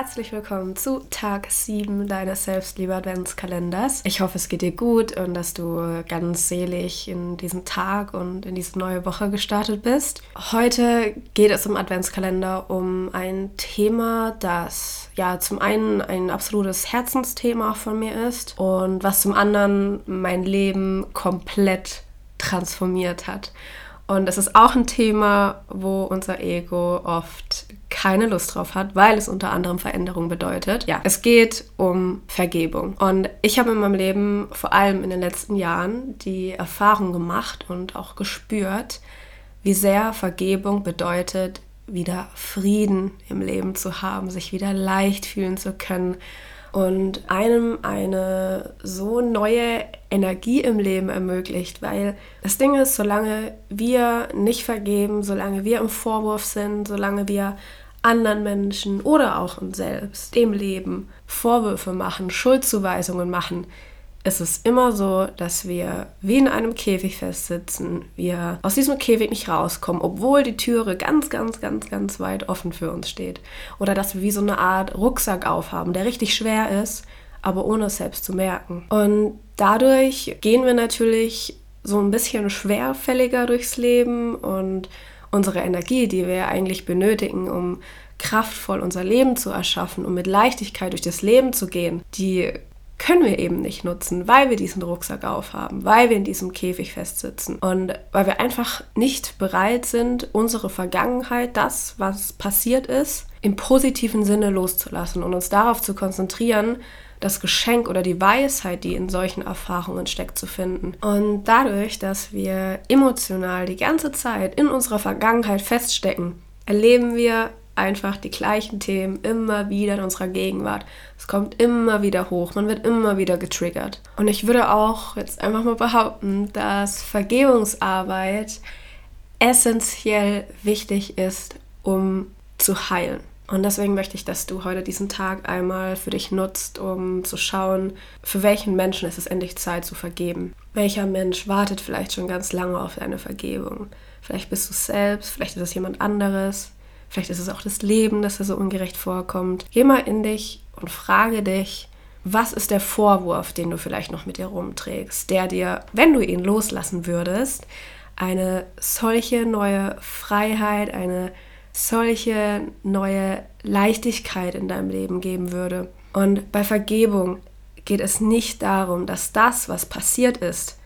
herzlich willkommen zu Tag 7 deines Selbstliebe-Adventskalenders. Ich hoffe, es geht dir gut und dass du ganz selig in diesen Tag und in diese neue Woche gestartet bist. Heute geht es im Adventskalender um ein Thema, das ja zum einen ein absolutes Herzensthema von mir ist und was zum anderen mein Leben komplett transformiert hat. Und es ist auch ein Thema, wo unser Ego oft keine Lust drauf hat, weil es unter anderem Veränderung bedeutet. Ja, es geht um Vergebung. Und ich habe in meinem Leben vor allem in den letzten Jahren die Erfahrung gemacht und auch gespürt, wie sehr Vergebung bedeutet, wieder Frieden im Leben zu haben, sich wieder leicht fühlen zu können und einem eine so neue Energie im Leben ermöglicht, weil das Ding ist, solange wir nicht vergeben, solange wir im Vorwurf sind, solange wir anderen Menschen oder auch uns selbst, dem Leben Vorwürfe machen, Schuldzuweisungen machen, ist es immer so, dass wir wie in einem Käfig festsitzen, wir aus diesem Käfig nicht rauskommen, obwohl die Türe ganz, ganz, ganz, ganz weit offen für uns steht. Oder dass wir wie so eine Art Rucksack aufhaben, der richtig schwer ist, aber ohne es selbst zu merken. Und dadurch gehen wir natürlich so ein bisschen schwerfälliger durchs Leben und unsere Energie, die wir eigentlich benötigen, um kraftvoll unser Leben zu erschaffen, um mit Leichtigkeit durch das Leben zu gehen, die können wir eben nicht nutzen, weil wir diesen Rucksack aufhaben, weil wir in diesem Käfig festsitzen und weil wir einfach nicht bereit sind, unsere Vergangenheit, das, was passiert ist, im positiven Sinne loszulassen und uns darauf zu konzentrieren, das Geschenk oder die Weisheit, die in solchen Erfahrungen steckt, zu finden. Und dadurch, dass wir emotional die ganze Zeit in unserer Vergangenheit feststecken, erleben wir einfach die gleichen Themen immer wieder in unserer Gegenwart. Es kommt immer wieder hoch, man wird immer wieder getriggert. Und ich würde auch jetzt einfach mal behaupten, dass Vergebungsarbeit essentiell wichtig ist, um zu heilen. Und deswegen möchte ich, dass du heute diesen Tag einmal für dich nutzt, um zu schauen, für welchen Menschen ist es endlich Zeit zu vergeben. Welcher Mensch wartet vielleicht schon ganz lange auf deine Vergebung? Vielleicht bist du selbst, vielleicht ist es jemand anderes, Vielleicht ist es auch das Leben, das dir so ungerecht vorkommt. Geh mal in dich und frage dich, was ist der Vorwurf, den du vielleicht noch mit dir rumträgst, der dir, wenn du ihn loslassen würdest, eine solche neue Freiheit, eine solche neue Leichtigkeit in deinem Leben geben würde. Und bei Vergebung geht es nicht darum, dass das, was passiert ist,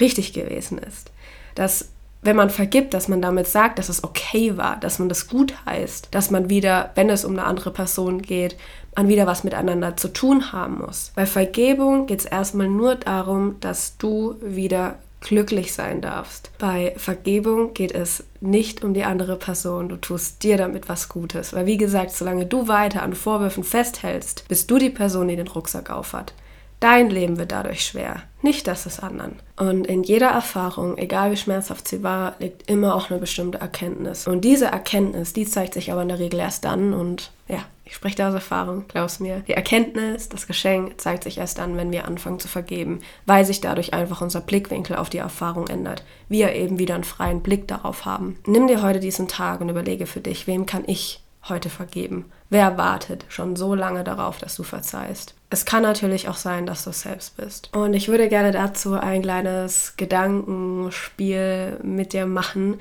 richtig gewesen ist. Dass wenn man vergibt, dass man damit sagt, dass es okay war, dass man das gut heißt, dass man wieder, wenn es um eine andere Person geht, man wieder was miteinander zu tun haben muss. Bei Vergebung geht es erstmal nur darum, dass du wieder glücklich sein darfst. Bei Vergebung geht es nicht um die andere Person, du tust dir damit was Gutes. Weil wie gesagt, solange du weiter an Vorwürfen festhältst, bist du die Person, die den Rucksack aufhat. Dein Leben wird dadurch schwer, nicht das des anderen. Und in jeder Erfahrung, egal wie schmerzhaft sie war, liegt immer auch eine bestimmte Erkenntnis. Und diese Erkenntnis, die zeigt sich aber in der Regel erst dann und ja, ich spreche da aus Erfahrung, glaub's mir. Die Erkenntnis, das Geschenk zeigt sich erst dann, wenn wir anfangen zu vergeben, weil sich dadurch einfach unser Blickwinkel auf die Erfahrung ändert. Wir eben wieder einen freien Blick darauf haben. Nimm dir heute diesen Tag und überlege für dich, wem kann ich heute vergeben? Wer wartet schon so lange darauf, dass du verzeihst? Es kann natürlich auch sein, dass du es selbst bist. Und ich würde gerne dazu ein kleines Gedankenspiel mit dir machen,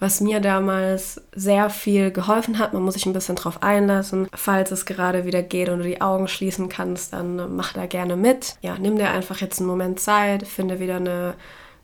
was mir damals sehr viel geholfen hat. Man muss sich ein bisschen drauf einlassen. Falls es gerade wieder geht und du die Augen schließen kannst, dann mach da gerne mit. Ja, nimm dir einfach jetzt einen Moment Zeit, finde wieder eine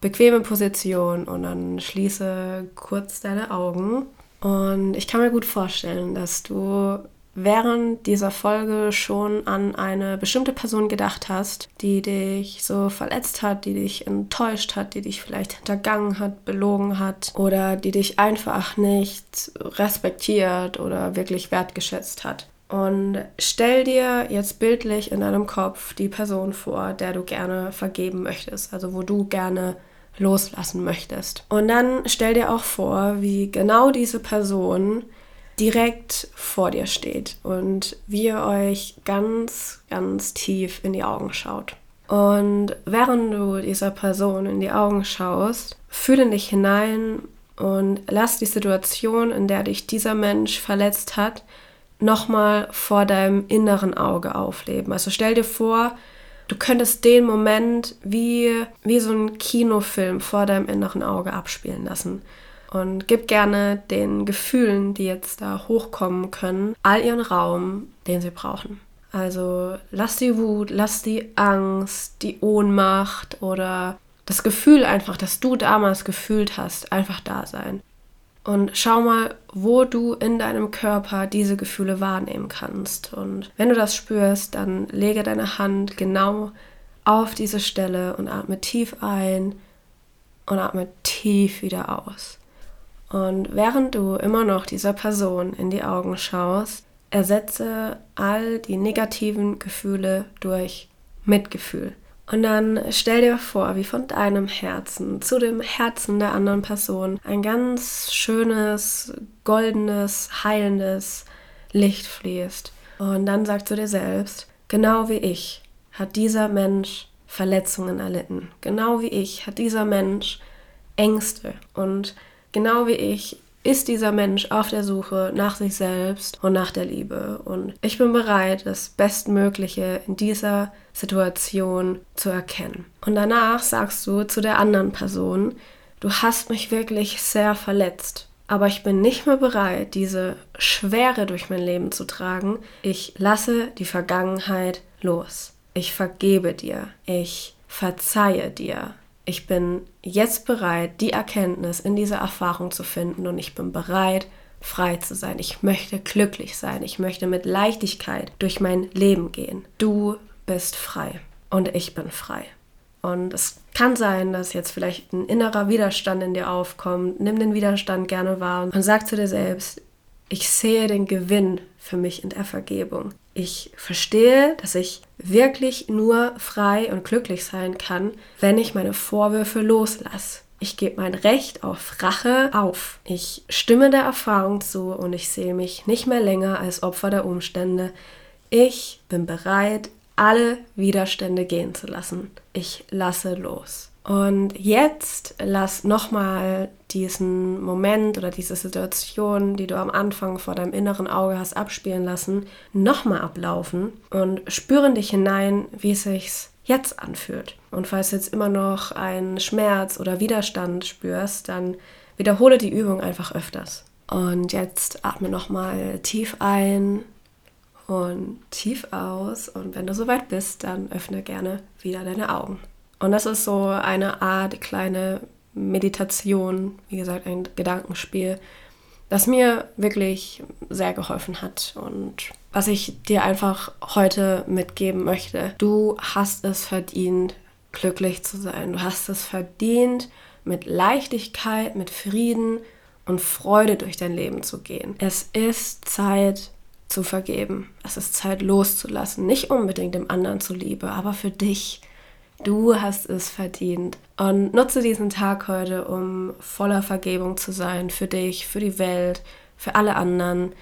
bequeme Position und dann schließe kurz deine Augen und ich kann mir gut vorstellen, dass du während dieser Folge schon an eine bestimmte Person gedacht hast, die dich so verletzt hat, die dich enttäuscht hat, die dich vielleicht hintergangen hat, belogen hat oder die dich einfach nicht respektiert oder wirklich wertgeschätzt hat. Und stell dir jetzt bildlich in deinem Kopf die Person vor, der du gerne vergeben möchtest, also wo du gerne loslassen möchtest. Und dann stell dir auch vor, wie genau diese Person direkt vor dir steht und wie ihr euch ganz, ganz tief in die Augen schaut. Und während du dieser Person in die Augen schaust, fühle dich hinein und lass die Situation, in der dich dieser Mensch verletzt hat, nochmal vor deinem inneren Auge aufleben. Also stell dir vor, du könntest den Moment wie, wie so ein Kinofilm vor deinem inneren Auge abspielen lassen. Und gib gerne den Gefühlen, die jetzt da hochkommen können, all ihren Raum, den sie brauchen. Also lass die Wut, lass die Angst, die Ohnmacht oder das Gefühl einfach, das du damals gefühlt hast, einfach da sein. Und schau mal, wo du in deinem Körper diese Gefühle wahrnehmen kannst. Und wenn du das spürst, dann lege deine Hand genau auf diese Stelle und atme tief ein und atme tief wieder aus. Und während du immer noch dieser Person in die Augen schaust, ersetze all die negativen Gefühle durch Mitgefühl. Und dann stell dir vor, wie von deinem Herzen zu dem Herzen der anderen Person ein ganz schönes, goldenes, heilendes Licht fließt. Und dann sagst du dir selbst, genau wie ich hat dieser Mensch Verletzungen erlitten. Genau wie ich hat dieser Mensch Ängste. Und genau wie ich ist dieser Mensch auf der Suche nach sich selbst und nach der Liebe. Und ich bin bereit, das Bestmögliche in dieser Situation zu erkennen. Und danach sagst du zu der anderen Person, du hast mich wirklich sehr verletzt. Aber ich bin nicht mehr bereit, diese Schwere durch mein Leben zu tragen. Ich lasse die Vergangenheit los. Ich vergebe dir. Ich verzeihe dir ich bin jetzt bereit, die Erkenntnis in dieser Erfahrung zu finden und ich bin bereit, frei zu sein. Ich möchte glücklich sein. Ich möchte mit Leichtigkeit durch mein Leben gehen. Du bist frei und ich bin frei. Und es kann sein, dass jetzt vielleicht ein innerer Widerstand in dir aufkommt. Nimm den Widerstand gerne wahr und sag zu dir selbst, ich sehe den Gewinn für mich in der Vergebung. Ich verstehe, dass ich wirklich nur frei und glücklich sein kann, wenn ich meine Vorwürfe loslasse. Ich gebe mein Recht auf Rache auf. Ich stimme der Erfahrung zu und ich sehe mich nicht mehr länger als Opfer der Umstände. Ich bin bereit, alle Widerstände gehen zu lassen. Ich lasse los. Und jetzt lass nochmal diesen Moment oder diese Situation, die du am Anfang vor deinem inneren Auge hast abspielen lassen, nochmal ablaufen und spüre in dich hinein, wie es sich jetzt anfühlt. Und falls du jetzt immer noch einen Schmerz oder Widerstand spürst, dann wiederhole die Übung einfach öfters. Und jetzt atme nochmal tief ein und tief aus. Und wenn du soweit bist, dann öffne gerne wieder deine Augen. Und das ist so eine Art kleine Meditation, wie gesagt, ein Gedankenspiel, das mir wirklich sehr geholfen hat und was ich dir einfach heute mitgeben möchte. Du hast es verdient, glücklich zu sein. Du hast es verdient, mit Leichtigkeit, mit Frieden und Freude durch dein Leben zu gehen. Es ist Zeit zu vergeben. Es ist Zeit loszulassen. Nicht unbedingt dem anderen zuliebe, aber für dich. Du hast es verdient. Und nutze diesen Tag heute, um voller Vergebung zu sein für dich, für die Welt, für alle anderen.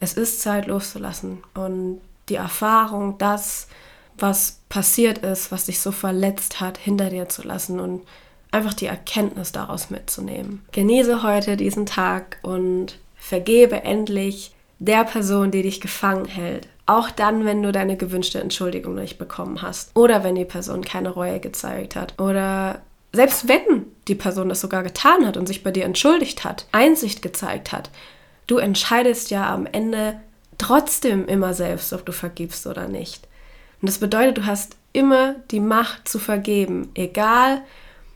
Es ist Zeit loszulassen. Und die Erfahrung, das, was passiert ist, was dich so verletzt hat, hinter dir zu lassen und einfach die Erkenntnis daraus mitzunehmen. Genieße heute diesen Tag und vergebe endlich der Person, die dich gefangen hält. Auch dann, wenn du deine gewünschte Entschuldigung nicht bekommen hast. Oder wenn die Person keine Reue gezeigt hat. Oder selbst wenn die Person das sogar getan hat und sich bei dir entschuldigt hat, Einsicht gezeigt hat. Du entscheidest ja am Ende trotzdem immer selbst, ob du vergibst oder nicht. Und das bedeutet, du hast immer die Macht zu vergeben, egal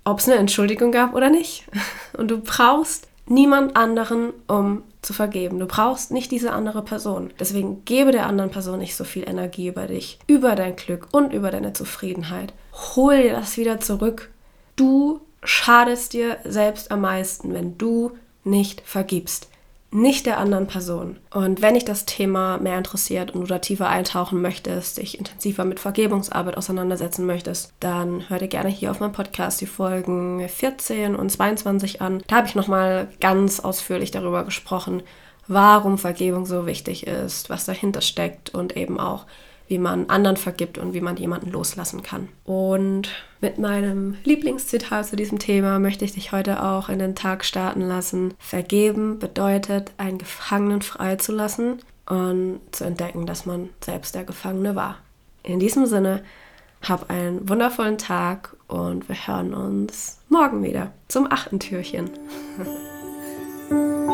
ob es eine Entschuldigung gab oder nicht. Und du brauchst niemand anderen, um zu vergeben. Du brauchst nicht diese andere Person. Deswegen gebe der anderen Person nicht so viel Energie über dich, über dein Glück und über deine Zufriedenheit. Hol dir das wieder zurück. Du schadest dir selbst am meisten, wenn du nicht vergibst nicht der anderen Person. Und wenn dich das Thema mehr interessiert und du da tiefer eintauchen möchtest, dich intensiver mit Vergebungsarbeit auseinandersetzen möchtest, dann hör dir gerne hier auf meinem Podcast die Folgen 14 und 22 an. Da habe ich nochmal ganz ausführlich darüber gesprochen, warum Vergebung so wichtig ist, was dahinter steckt und eben auch, wie man anderen vergibt und wie man jemanden loslassen kann. Und mit meinem Lieblingszitat zu diesem Thema möchte ich dich heute auch in den Tag starten lassen. Vergeben bedeutet, einen Gefangenen freizulassen und zu entdecken, dass man selbst der Gefangene war. In diesem Sinne, hab einen wundervollen Tag und wir hören uns morgen wieder zum achten Türchen.